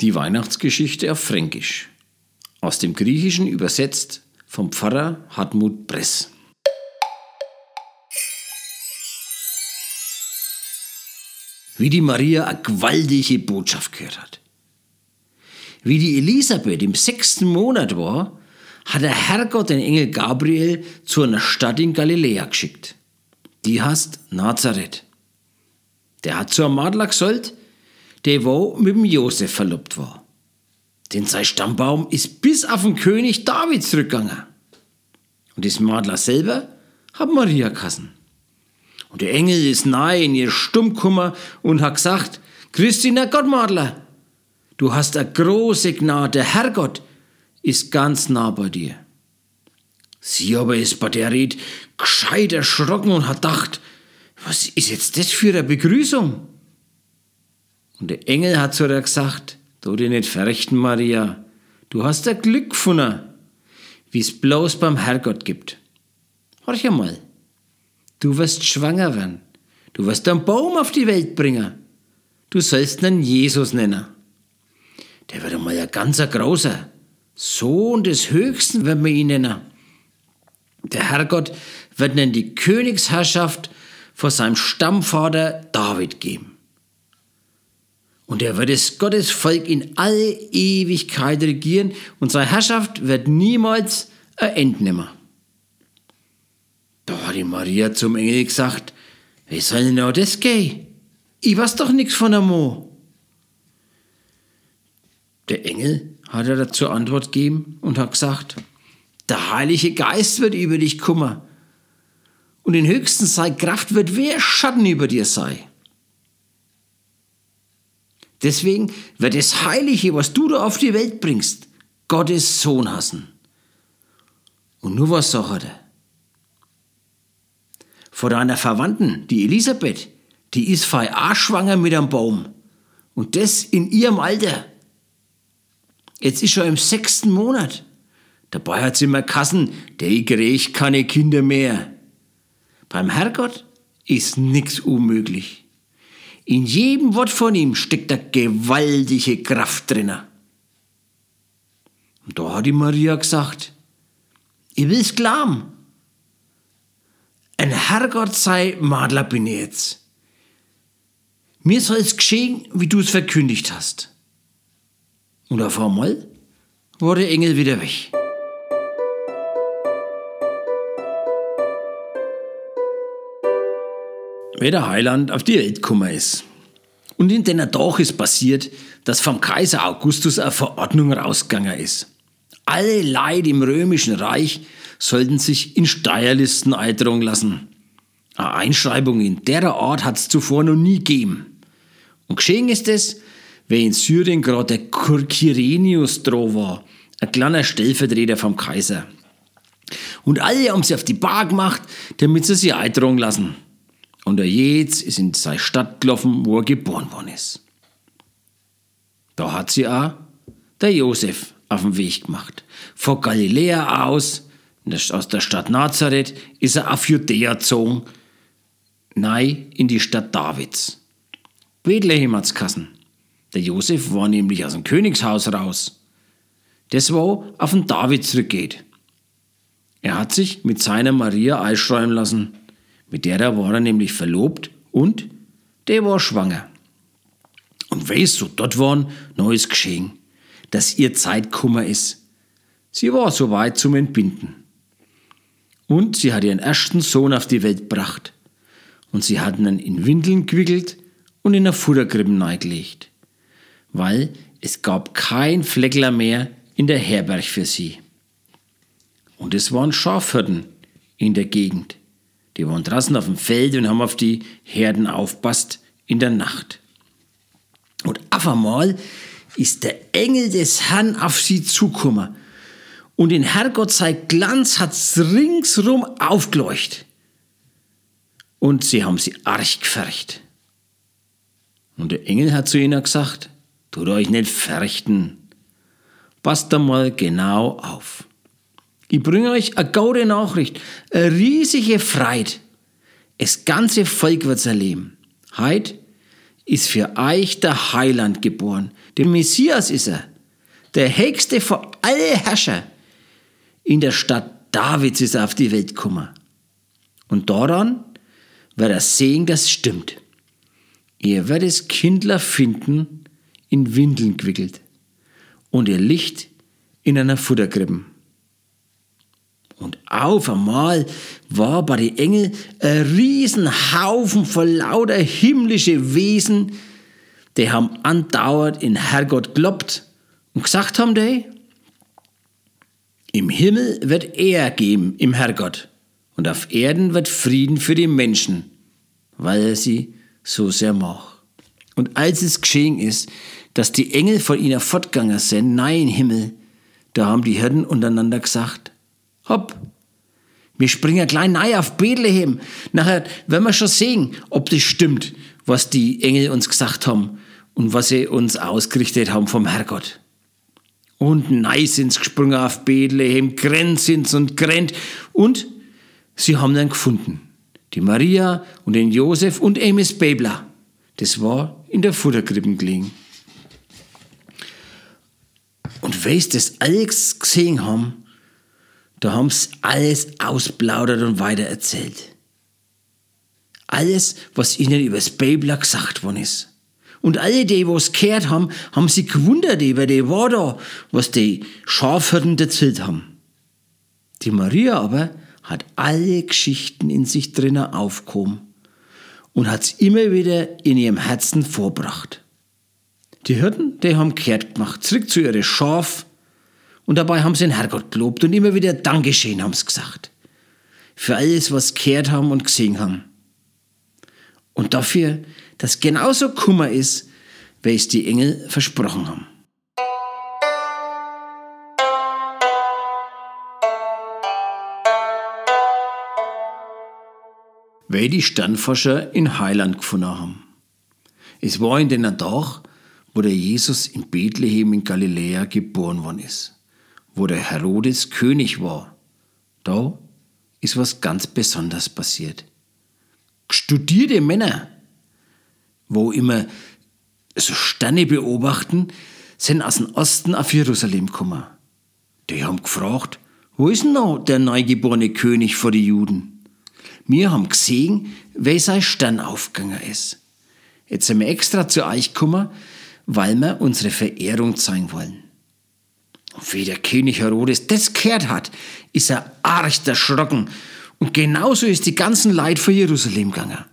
Die Weihnachtsgeschichte auf Fränkisch. Aus dem Griechischen übersetzt vom Pfarrer Hartmut Bress. Wie die Maria eine gewaltige Botschaft gehört hat. Wie die Elisabeth im sechsten Monat war, hat der Herrgott den Engel Gabriel zu einer Stadt in Galiläa geschickt. Die heißt Nazareth. Der hat zur Madler gesollt, der wo mit dem Josef verlobt war. Denn sein Stammbaum ist bis auf den König David zurückgegangen. Und das Madler selber hat Maria kassen. Und der Engel ist nahe in ihr Stummkummer und hat gesagt, Christina Gottmadler, du hast eine große Gnade, Herrgott ist ganz nah bei dir. Sie aber ist bei der Red gescheit erschrocken und hat gedacht, was ist jetzt das für eine Begrüßung? Und der Engel hat zu ihr gesagt, du dir nicht verrechten, Maria, du hast ein Glück gefunden, wie es bloß beim Herrgott gibt. Horch einmal, du wirst schwanger werden, du wirst einen Baum auf die Welt bringen, du sollst ihn Jesus nennen. Der wird einmal ein ganzer großer, Sohn des Höchsten werden wir ihn nennen. Der Herrgott wird ihnen die Königsherrschaft vor seinem Stammvater David geben. Und er wird das Gottesvolk in alle Ewigkeit regieren und seine Herrschaft wird niemals ein Ende nehmen. Da hat die Maria zum Engel gesagt, wie soll denn auch das gehen? Ich weiß doch nichts von der Mo. Der Engel hat er dazu Antwort gegeben und hat gesagt, der Heilige Geist wird über dich kummer und in höchsten sei Kraft wird wer Schatten über dir sei. Deswegen wird das Heilige, was du da auf die Welt bringst, Gottes Sohn hassen. Und nur was sagt er? Vor deiner Verwandten, die Elisabeth, die ist fei schwanger mit einem Baum. Und das in ihrem Alter. Jetzt ist schon im sechsten Monat. Dabei hat sie immer Kassen, der kriegt keine Kinder mehr. Beim Herrgott ist nichts unmöglich. In jedem Wort von ihm steckt eine gewaltige Kraft drinnen. Und da hat die Maria gesagt, ich will's glauben. Ein Herrgott sei Madler bin ich jetzt. Mir soll es geschehen, wie du es verkündigt hast. Und auf einmal war der Engel wieder weg. Wer der Heiland auf die Welt gekommen ist. Und in den Tag ist passiert, dass vom Kaiser Augustus eine Verordnung rausgegangen ist. Alle Leute im römischen Reich sollten sich in Steuerlisten eintragen lassen. Eine Einschreibung in der Art hat es zuvor noch nie gegeben. Und geschehen ist es, wer in Syrien gerade der Kyrenius droh war, ein kleiner Stellvertreter vom Kaiser. Und alle haben sie auf die Bar gemacht, damit sie sich eintragen lassen. Und er jetzt ist in seine Stadt gelaufen, wo er geboren worden ist. Da hat sie auch der Josef auf den Weg gemacht. Von Galiläa aus, aus der Stadt Nazareth, ist er auf Judäa gezogen, nein in die Stadt Davids. Bethlehem hat's kassen. Der Josef war nämlich aus dem Königshaus raus. Das wo auf den David zurückgeht. Er hat sich mit seiner Maria einschreiben lassen. Mit der war er nämlich verlobt und der war schwanger. Und weißt so dort waren, neues geschehen, dass ihr Zeit kummer ist. Sie war so weit zum Entbinden. Und sie hat ihren ersten Sohn auf die Welt gebracht. Und sie hatten ihn in Windeln gewickelt und in eine Futterkrippe neigelegt weil es gab kein Fleckler mehr in der Herberg für sie. Und es waren Schafhirten in der Gegend. Die waren draußen auf dem Feld und haben auf die Herden aufpasst in der Nacht. Und auf einmal ist der Engel des Herrn auf sie zugekommen. Und in Herrgott sei Glanz hat's ringsrum aufgeleuchtet. Und sie haben sie arg gefärcht. Und der Engel hat zu ihnen gesagt, Tut euch nicht fürchten. Passt einmal genau auf. Ich bringe euch eine gute Nachricht, eine riesige Freude. Das ganze Volk wird's erleben. Heut ist für euch der Heiland geboren. Der Messias ist er. Der höchste von alle Herrscher. In der Stadt Davids ist er auf die Welt gekommen. Und daran wird er sehen, das stimmt. Ihr werdet Kindler finden, in Windeln gewickelt und ihr Licht in einer Futterkrippe. Und auf einmal war bei den Engeln ein Riesenhaufen von lauter himmlische Wesen, die haben andauernd in Herrgott gelobt und gesagt haben die, im Himmel wird er geben, im Herrgott, und auf Erden wird Frieden für die Menschen, weil er sie so sehr mag. Und als es geschehen ist, dass die Engel von ihnen fortgegangen sind, nein Himmel, da haben die Hirten untereinander gesagt, hopp, wir springen klein nein auf Bethlehem. Nachher werden wir schon sehen, ob das stimmt, was die Engel uns gesagt haben und was sie uns ausgerichtet haben vom Herrgott. Und nein sie gesprungen auf Bethlehem, grennt sind und grennt. Und sie haben dann gefunden. Die Maria und den Josef und Amos Bebler. Das war in der Futterkrippen gelegen. Und weil sie das alles gesehen haben, da haben sie alles ausplaudert und weitererzählt. Alles, was ihnen über das Bibler gesagt worden ist. Und alle, die was gehört haben, haben sich gewundert über die da, was die Schafhirten erzählt haben. Die Maria aber hat alle Geschichten in sich drinnen aufgehoben und hat es immer wieder in ihrem Herzen vorbracht. Die Hirten, die haben kehrt gemacht, zurück zu ihren Schaf und dabei haben sie den Herrgott gelobt und immer wieder Dankeschön haben sie gesagt. Für alles, was gehört haben und gesehen haben. Und dafür, dass genauso Kummer ist, wie es die Engel versprochen haben. Weil die Sternforscher in Heiland gefunden haben. Es war in den Tag, wo der Jesus in Bethlehem in Galiläa geboren worden ist, wo der Herodes König war. Da ist was ganz Besonderes passiert. Studierte Männer, wo immer so Sterne beobachten, sind aus dem Osten auf Jerusalem gekommen. Die haben gefragt, wo ist denn noch der neugeborene König vor die Juden? Wir haben gesehen, wer sein Stern aufgegangen ist. Jetzt sind wir extra zu euch gekommen, weil wir unsere Verehrung zeigen wollen. Und wie der König Herodes das gehört hat, ist er arg erschrocken. Und genauso ist die ganzen Leid vor Jerusalem gegangen.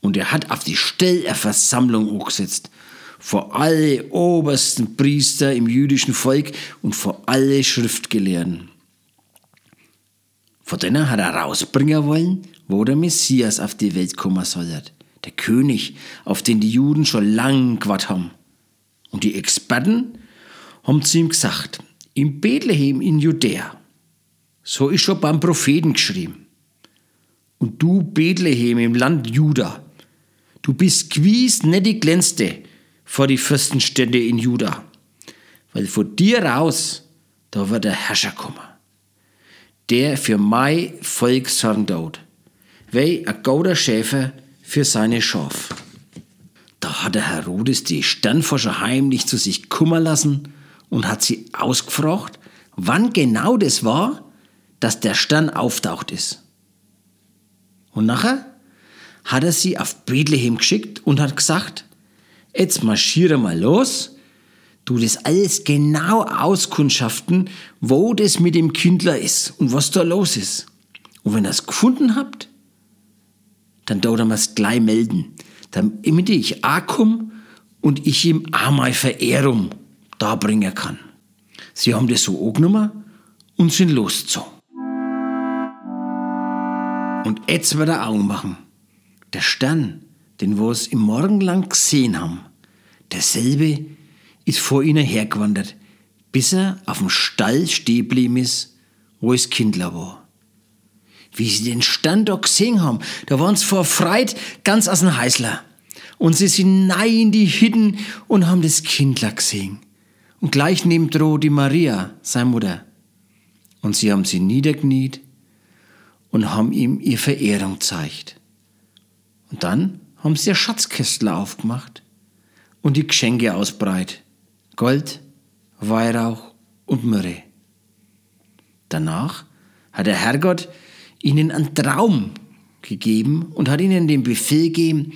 Und er hat auf die Stellerversammlung angesetzt. Vor alle obersten Priester im jüdischen Volk und vor alle Schriftgelehrten. Von denen hat er rausbringen wollen, wo der Messias auf die Welt kommen soll. Der König, auf den die Juden schon lang gewartet haben. Und die Experten haben zu ihm gesagt, in Bethlehem in Judäa, so ist schon beim Propheten geschrieben. Und du, Bethlehem im Land Juda, du bist gewiss nicht die glänzte vor die Fürstenstände in Juda, weil von dir raus, da wird der Herrscher kommen, der für mein Volk sorgen dort, wie ein gauder Schäfer für seine Schaf. Da hat der Herodes die Sternforscher heimlich zu sich kummer lassen und hat sie ausgefragt, wann genau das war, dass der Stern auftaucht ist. Und nachher hat er sie auf Bethlehem geschickt und hat gesagt, jetzt marschiere mal los, du das alles genau auskundschaften, wo das mit dem Kindler ist und was da los ist. Und wenn ihr es gefunden habt, dann dort wir es gleich melden damit ich auch komme und ich ihm auch meine Verehrung darbringen kann. Sie haben das so angenommen und sind losgezogen. Und jetzt wird er Augen machen. Der Stern, den wir es im Morgenland gesehen haben, derselbe ist vor ihnen hergewandert, bis er auf dem Stall stehen geblieben ist, wo es Kindler war wie sie den Stand da gesehen haben. Da waren sie vor Freit ganz aus dem Heißler. Und sie sind nein in die Hütten und haben das Kindler gesehen. Und gleich neben Droh die Maria, seine Mutter. Und sie haben sie niedergeniet und haben ihm ihr Verehrung gezeigt. Und dann haben sie ihr Schatzkästler aufgemacht und die Geschenke ausbreit. Gold, Weihrauch und Myrrhe. Danach hat der Herrgott ihnen einen Traum gegeben und hat ihnen den Befehl gegeben,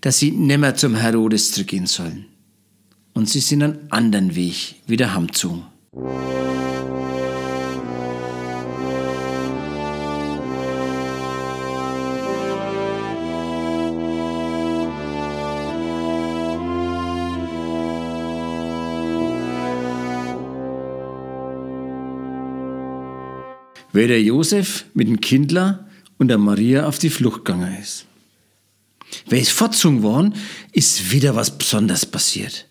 dass sie nimmer zum Herodes zurückgehen sollen. Und sie sind einen anderen Weg wieder heimgezogen. Wer der Josef mit dem Kindler und der Maria auf die Flucht gegangen ist. Wer ist fortgezogen worden, ist wieder was Besonderes passiert.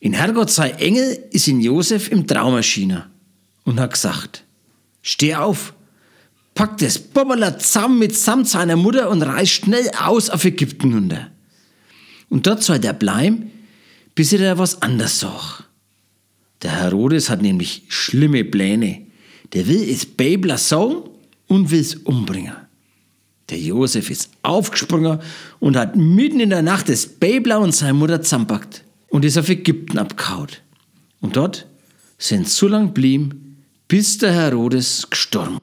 In Herrgott sei Engel ist in Josef im Traum erschienen und hat gesagt, steh auf, pack das Bobbala zusammen mit samt seiner Mutter und reist schnell aus auf Ägypten runter. Und dort soll der bleiben, bis er da was anderes sagt. Der Herodes hat nämlich schlimme Pläne. Der will es Babler sagen und will es umbringen. Der Josef ist aufgesprungen und hat mitten in der Nacht das Babler und seine Mutter zusammenpackt und ist auf Ägypten abgehauen. Und dort sind so lang blieben, bis der Herodes gestorben